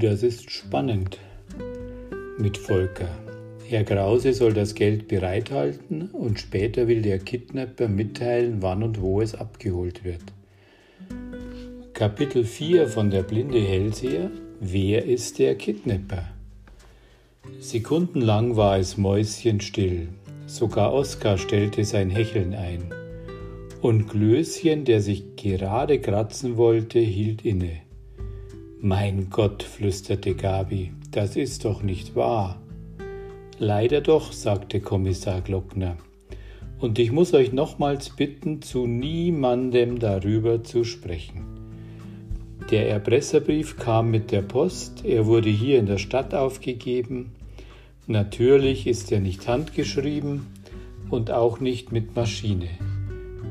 das ist spannend mit Volker. Herr Krause soll das Geld bereithalten und später will der Kidnapper mitteilen, wann und wo es abgeholt wird. Kapitel 4 von Der blinde Hellseher Wer ist der Kidnapper? Sekundenlang war es mäuschenstill. Sogar Oskar stellte sein Hecheln ein. Und Glöschen, der sich gerade kratzen wollte, hielt inne. Mein Gott, flüsterte Gabi, das ist doch nicht wahr. Leider doch, sagte Kommissar Glockner. Und ich muss euch nochmals bitten, zu niemandem darüber zu sprechen. Der Erpresserbrief kam mit der Post, er wurde hier in der Stadt aufgegeben. Natürlich ist er nicht handgeschrieben und auch nicht mit Maschine.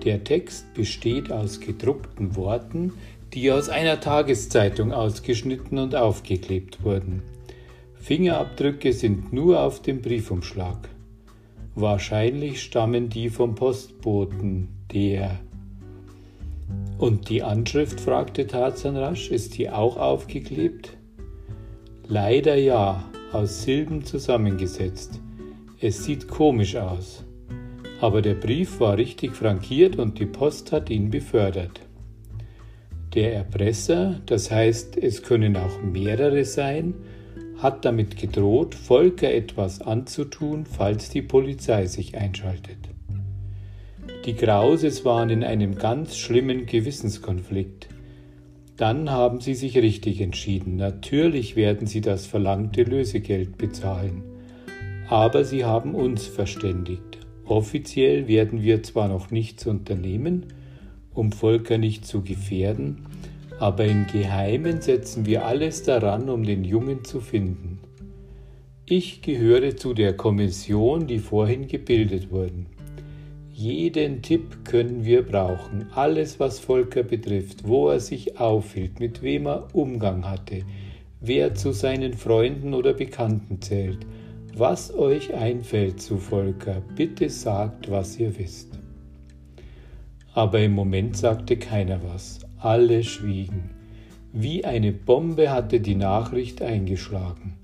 Der Text besteht aus gedruckten Worten, die aus einer Tageszeitung ausgeschnitten und aufgeklebt wurden. Fingerabdrücke sind nur auf dem Briefumschlag. Wahrscheinlich stammen die vom Postboten, der. Und die Anschrift? fragte Tarzan rasch. Ist die auch aufgeklebt? Leider ja, aus Silben zusammengesetzt. Es sieht komisch aus. Aber der Brief war richtig frankiert und die Post hat ihn befördert. Der Erpresser, das heißt es können auch mehrere sein, hat damit gedroht, Volker etwas anzutun, falls die Polizei sich einschaltet. Die Krauses waren in einem ganz schlimmen Gewissenskonflikt. Dann haben sie sich richtig entschieden. Natürlich werden sie das verlangte Lösegeld bezahlen. Aber sie haben uns verständigt. Offiziell werden wir zwar noch nichts unternehmen, um Volker nicht zu gefährden, aber im Geheimen setzen wir alles daran, um den Jungen zu finden. Ich gehöre zu der Kommission, die vorhin gebildet wurde. Jeden Tipp können wir brauchen, alles was Volker betrifft, wo er sich aufhielt, mit wem er Umgang hatte, wer zu seinen Freunden oder Bekannten zählt, was euch einfällt zu Volker, bitte sagt, was ihr wisst. Aber im Moment sagte keiner was, alle schwiegen. Wie eine Bombe hatte die Nachricht eingeschlagen.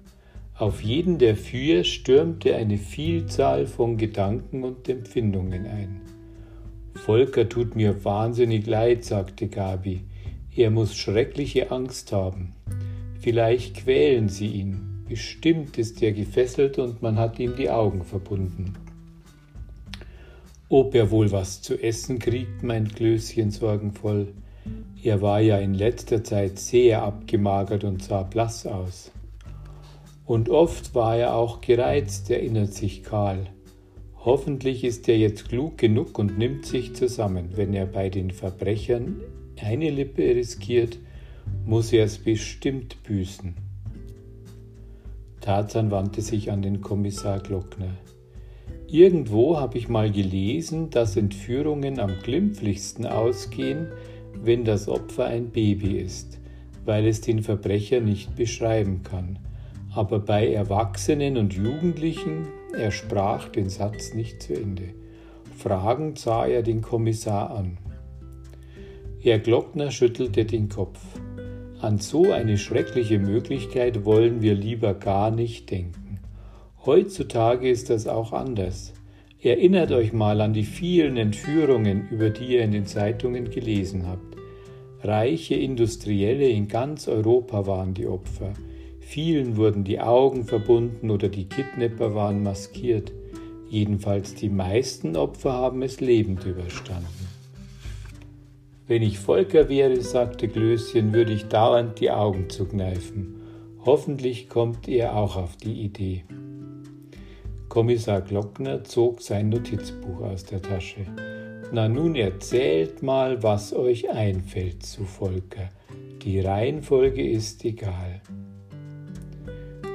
Auf jeden der vier stürmte eine Vielzahl von Gedanken und Empfindungen ein. Volker tut mir wahnsinnig leid, sagte Gabi. Er muss schreckliche Angst haben. Vielleicht quälen sie ihn. Bestimmt ist er gefesselt und man hat ihm die Augen verbunden. Ob er wohl was zu essen kriegt, meint Klößchen sorgenvoll. Er war ja in letzter Zeit sehr abgemagert und sah blass aus. Und oft war er auch gereizt, erinnert sich Karl. Hoffentlich ist er jetzt klug genug und nimmt sich zusammen. Wenn er bei den Verbrechern eine Lippe riskiert, muss er es bestimmt büßen. Tarzan wandte sich an den Kommissar Glockner. Irgendwo habe ich mal gelesen, dass Entführungen am glimpflichsten ausgehen, wenn das Opfer ein Baby ist, weil es den Verbrecher nicht beschreiben kann. Aber bei Erwachsenen und Jugendlichen, er sprach den Satz nicht zu Ende. Fragend sah er den Kommissar an. Herr Glockner schüttelte den Kopf. An so eine schreckliche Möglichkeit wollen wir lieber gar nicht denken. Heutzutage ist das auch anders. Erinnert euch mal an die vielen Entführungen, über die ihr in den Zeitungen gelesen habt. Reiche Industrielle in ganz Europa waren die Opfer. Vielen wurden die Augen verbunden oder die Kidnapper waren maskiert. Jedenfalls die meisten Opfer haben es lebend überstanden. Wenn ich Volker wäre, sagte Glöschen, würde ich dauernd die Augen zukneifen. Hoffentlich kommt er auch auf die Idee. Kommissar Glockner zog sein Notizbuch aus der Tasche. Na nun erzählt mal, was euch einfällt zu Volker. Die Reihenfolge ist egal.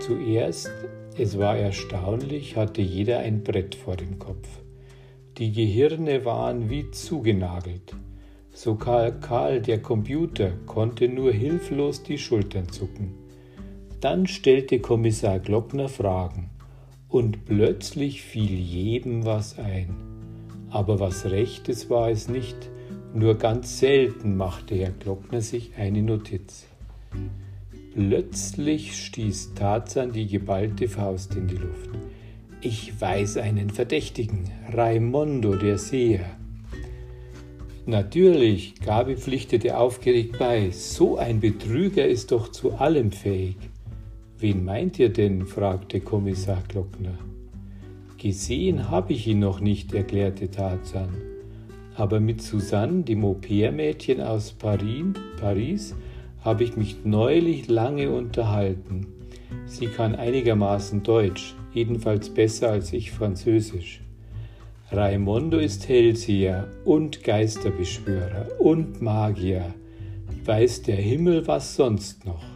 Zuerst, es war erstaunlich, hatte jeder ein Brett vor dem Kopf. Die Gehirne waren wie zugenagelt. Sogar Karl, der Computer, konnte nur hilflos die Schultern zucken. Dann stellte Kommissar Glockner Fragen und plötzlich fiel jedem was ein. Aber was Rechtes war es nicht, nur ganz selten machte Herr Glockner sich eine Notiz. Plötzlich stieß Tarzan die geballte Faust in die Luft. Ich weiß einen Verdächtigen, Raimondo der Seher. Natürlich, Gabi pflichtete aufgeregt bei, so ein Betrüger ist doch zu allem fähig. Wen meint ihr denn? fragte Kommissar Glockner. Gesehen habe ich ihn noch nicht, erklärte Tarzan. Aber mit Susanne, dem Au-pair-Mädchen aus Paris, habe ich mich neulich lange unterhalten. Sie kann einigermaßen Deutsch, jedenfalls besser als ich Französisch. Raimondo ist Hellseher und Geisterbeschwörer und Magier. Weiß der Himmel was sonst noch.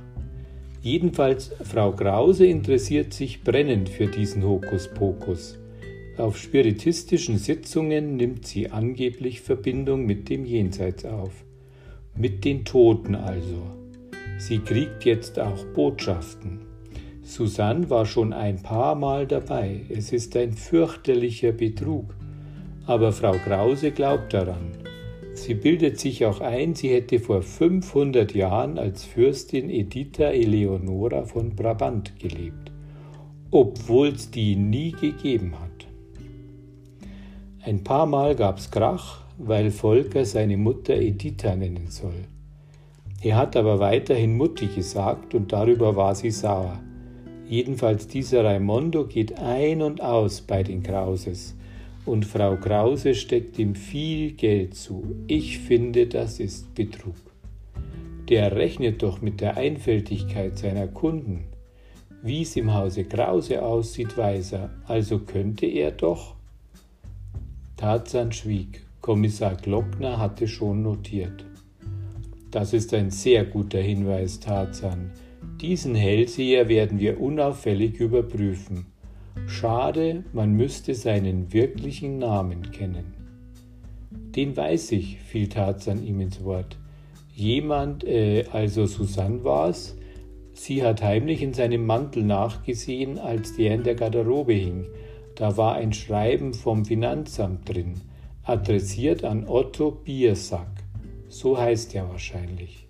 Jedenfalls Frau Krause interessiert sich brennend für diesen Hokuspokus. Auf spiritistischen Sitzungen nimmt sie angeblich Verbindung mit dem Jenseits auf. Mit den Toten also. Sie kriegt jetzt auch Botschaften. Susanne war schon ein paar Mal dabei. Es ist ein fürchterlicher Betrug. Aber Frau Krause glaubt daran. Sie bildet sich auch ein, sie hätte vor 500 Jahren als Fürstin Editha Eleonora von Brabant gelebt, obwohl es die nie gegeben hat. Ein paar Mal gab's Krach, weil Volker seine Mutter Editha nennen soll. Er hat aber weiterhin Mutti gesagt und darüber war sie sauer. Jedenfalls dieser Raimondo geht ein und aus bei den Krauses und Frau Krause steckt ihm viel Geld zu. Ich finde, das ist Betrug. Der rechnet doch mit der Einfältigkeit seiner Kunden. Wie es im Hause Krause aussieht, weiß er, also könnte er doch. Tarzan schwieg. Kommissar Glockner hatte schon notiert. Das ist ein sehr guter Hinweis, Tarzan. Diesen Hellseher werden wir unauffällig überprüfen. Schade, man müsste seinen wirklichen Namen kennen. Den weiß ich, fiel Tarzan ihm ins Wort. Jemand, äh, also Susanne war's, sie hat heimlich in seinem Mantel nachgesehen, als der in der Garderobe hing. Da war ein Schreiben vom Finanzamt drin, adressiert an Otto Biersack. So heißt er wahrscheinlich.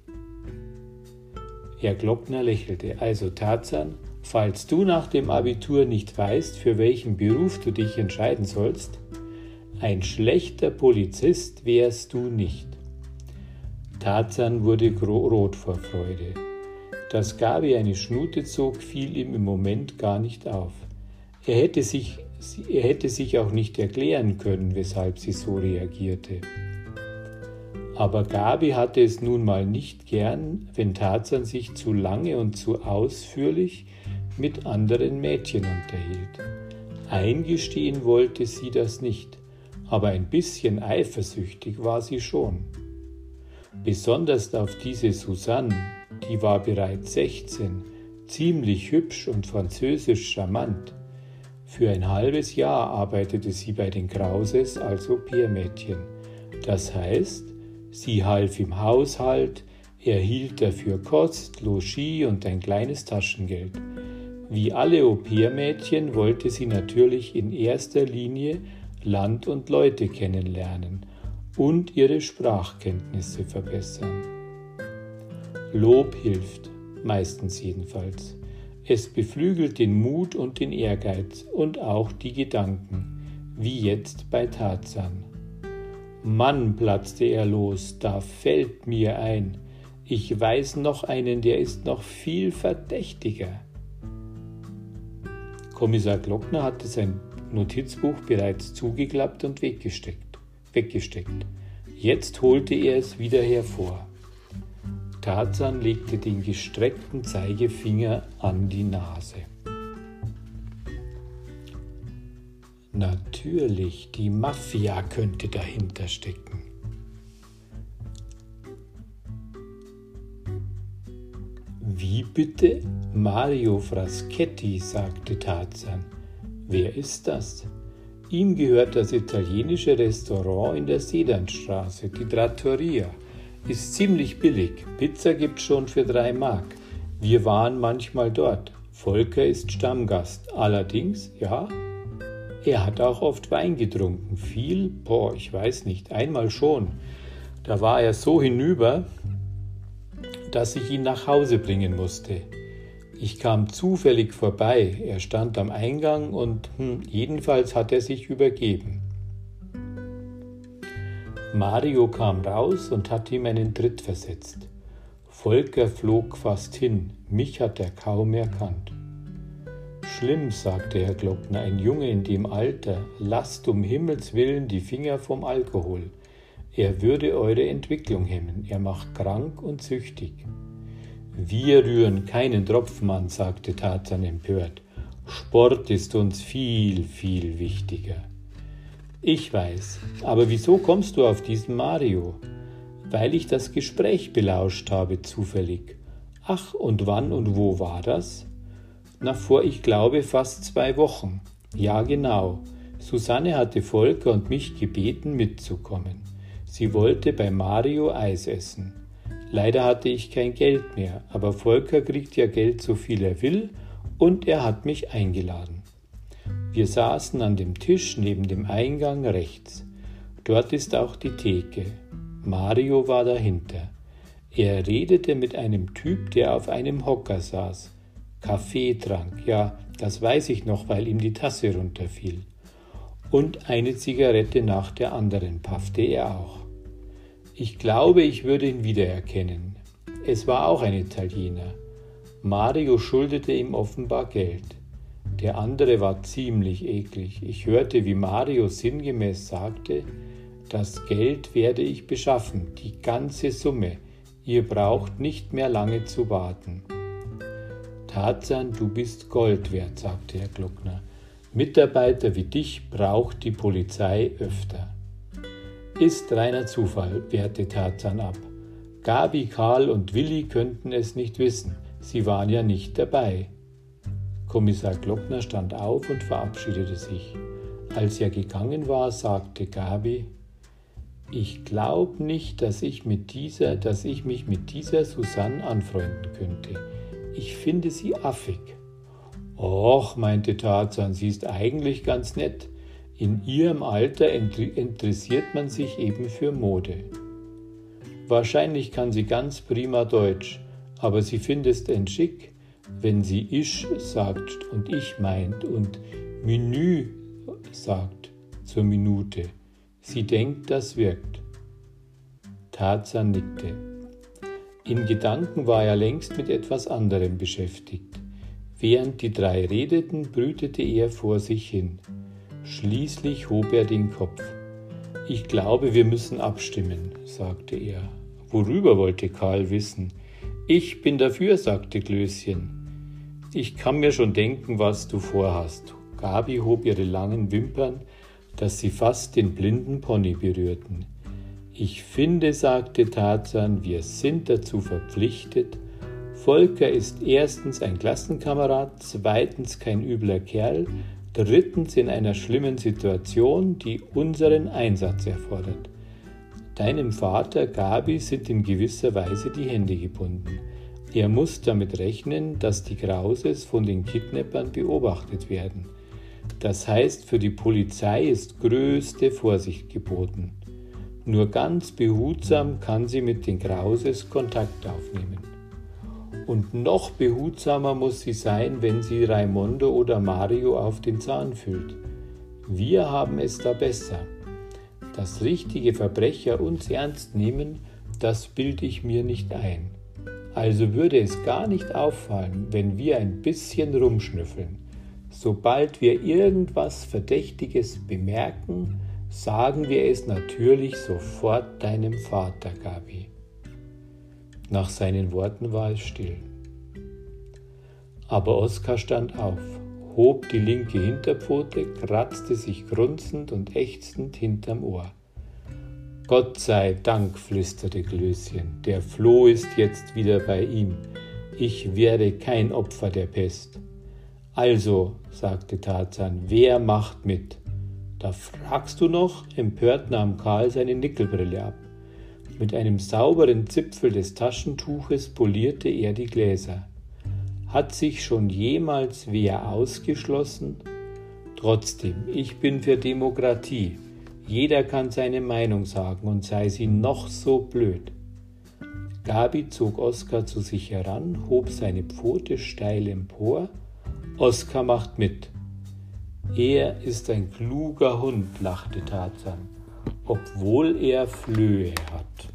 Herr Glockner lächelte. Also Tarzan, Falls du nach dem Abitur nicht weißt, für welchen Beruf du dich entscheiden sollst, ein schlechter Polizist wärst du nicht. Tarzan wurde rot vor Freude. Dass Gabi eine Schnute zog, fiel ihm im Moment gar nicht auf. Er hätte sich, er hätte sich auch nicht erklären können, weshalb sie so reagierte. Aber Gabi hatte es nun mal nicht gern, wenn Tarzan sich zu lange und zu ausführlich mit anderen Mädchen unterhielt. Eingestehen wollte sie das nicht, aber ein bisschen eifersüchtig war sie schon. Besonders auf diese Susanne, die war bereits 16, ziemlich hübsch und französisch charmant. Für ein halbes Jahr arbeitete sie bei den Krauses als Au-pair-Mädchen. Das heißt, sie half im Haushalt, erhielt dafür Kost, Logis und ein kleines Taschengeld. Wie alle Au-pair-Mädchen wollte sie natürlich in erster Linie Land und Leute kennenlernen und ihre Sprachkenntnisse verbessern. Lob hilft, meistens jedenfalls. Es beflügelt den Mut und den Ehrgeiz und auch die Gedanken, wie jetzt bei Tarzan. Mann, platzte er los, da fällt mir ein, ich weiß noch einen, der ist noch viel verdächtiger. Kommissar Glockner hatte sein Notizbuch bereits zugeklappt und weggesteckt. weggesteckt. Jetzt holte er es wieder hervor. Tarzan legte den gestreckten Zeigefinger an die Nase. Natürlich, die Mafia könnte dahinter stecken. Wie bitte? Mario Fraschetti, sagte Tarzan. Wer ist das? Ihm gehört das italienische Restaurant in der Sedanstraße, die Trattoria. Ist ziemlich billig. Pizza gibt's schon für drei Mark. Wir waren manchmal dort. Volker ist Stammgast. Allerdings, ja, er hat auch oft Wein getrunken. Viel? Boah, ich weiß nicht. Einmal schon. Da war er so hinüber, dass ich ihn nach Hause bringen musste. Ich kam zufällig vorbei, er stand am Eingang und hm, jedenfalls hat er sich übergeben. Mario kam raus und hat ihm einen Tritt versetzt. Volker flog fast hin, mich hat er kaum erkannt. Schlimm, sagte Herr Glockner, ein Junge in dem Alter, lasst um Himmels willen die Finger vom Alkohol. Er würde eure Entwicklung hemmen, er macht krank und süchtig. Wir rühren keinen Tropfen an, sagte Tarzan empört. Sport ist uns viel, viel wichtiger. Ich weiß, aber wieso kommst du auf diesen Mario? Weil ich das Gespräch belauscht habe zufällig. Ach, und wann und wo war das? Na, vor, ich glaube, fast zwei Wochen. Ja, genau. Susanne hatte Volker und mich gebeten, mitzukommen. Sie wollte bei Mario Eis essen. Leider hatte ich kein Geld mehr, aber Volker kriegt ja Geld so viel er will und er hat mich eingeladen. Wir saßen an dem Tisch neben dem Eingang rechts. Dort ist auch die Theke. Mario war dahinter. Er redete mit einem Typ, der auf einem Hocker saß. Kaffee trank, ja, das weiß ich noch, weil ihm die Tasse runterfiel. Und eine Zigarette nach der anderen paffte er auch. Ich glaube, ich würde ihn wiedererkennen. Es war auch ein Italiener. Mario schuldete ihm offenbar Geld. Der andere war ziemlich eklig. Ich hörte, wie Mario sinngemäß sagte, das Geld werde ich beschaffen, die ganze Summe. Ihr braucht nicht mehr lange zu warten. Tarzan, du bist Gold wert, sagte Herr Glockner. Mitarbeiter wie dich braucht die Polizei öfter. Ist reiner Zufall, wehrte Tarzan ab. Gabi, Karl und Willi könnten es nicht wissen. Sie waren ja nicht dabei. Kommissar Glockner stand auf und verabschiedete sich. Als er gegangen war, sagte Gabi, ich glaube nicht, dass ich, mit dieser, dass ich mich mit dieser Susanne anfreunden könnte. Ich finde sie affig. Och, meinte Tarzan, sie ist eigentlich ganz nett. In ihrem Alter interessiert man sich eben für Mode. Wahrscheinlich kann sie ganz prima Deutsch, aber sie findet es schick, wenn sie ich sagt und ich meint und Menü sagt zur Minute. Sie denkt, das wirkt. Tarzan nickte. In Gedanken war er längst mit etwas anderem beschäftigt. Während die drei redeten, brütete er vor sich hin. Schließlich hob er den Kopf. Ich glaube, wir müssen abstimmen, sagte er. Worüber wollte Karl wissen? Ich bin dafür, sagte Klößchen. Ich kann mir schon denken, was du vorhast. Gabi hob ihre langen Wimpern, dass sie fast den blinden Pony berührten. Ich finde, sagte Tarzan, wir sind dazu verpflichtet. Volker ist erstens ein Klassenkamerad, zweitens kein übler Kerl, drittens in einer schlimmen Situation, die unseren Einsatz erfordert. Deinem Vater Gabi sind in gewisser Weise die Hände gebunden. Er muss damit rechnen, dass die Krauses von den Kidnappern beobachtet werden. Das heißt, für die Polizei ist größte Vorsicht geboten. Nur ganz behutsam kann sie mit den Krauses Kontakt aufnehmen. Und noch behutsamer muss sie sein, wenn sie Raimondo oder Mario auf den Zahn fühlt. Wir haben es da besser. Das richtige Verbrecher uns ernst nehmen, das bilde ich mir nicht ein. Also würde es gar nicht auffallen, wenn wir ein bisschen rumschnüffeln. Sobald wir irgendwas Verdächtiges bemerken, sagen wir es natürlich sofort deinem Vater, Gabi. Nach seinen Worten war es still. Aber Oskar stand auf, hob die linke Hinterpfote, kratzte sich grunzend und ächzend hinterm Ohr. Gott sei Dank, flüsterte Klößchen, der Floh ist jetzt wieder bei ihm. Ich werde kein Opfer der Pest. Also, sagte Tarzan, wer macht mit? Da fragst du noch? Empört nahm Karl seine Nickelbrille ab. Mit einem sauberen Zipfel des Taschentuches polierte er die Gläser. Hat sich schon jemals wer ausgeschlossen? Trotzdem, ich bin für Demokratie. Jeder kann seine Meinung sagen und sei sie noch so blöd. Gabi zog Oskar zu sich heran, hob seine Pfote steil empor. Oskar macht mit. Er ist ein kluger Hund, lachte Tarzan, obwohl er Flöhe hat.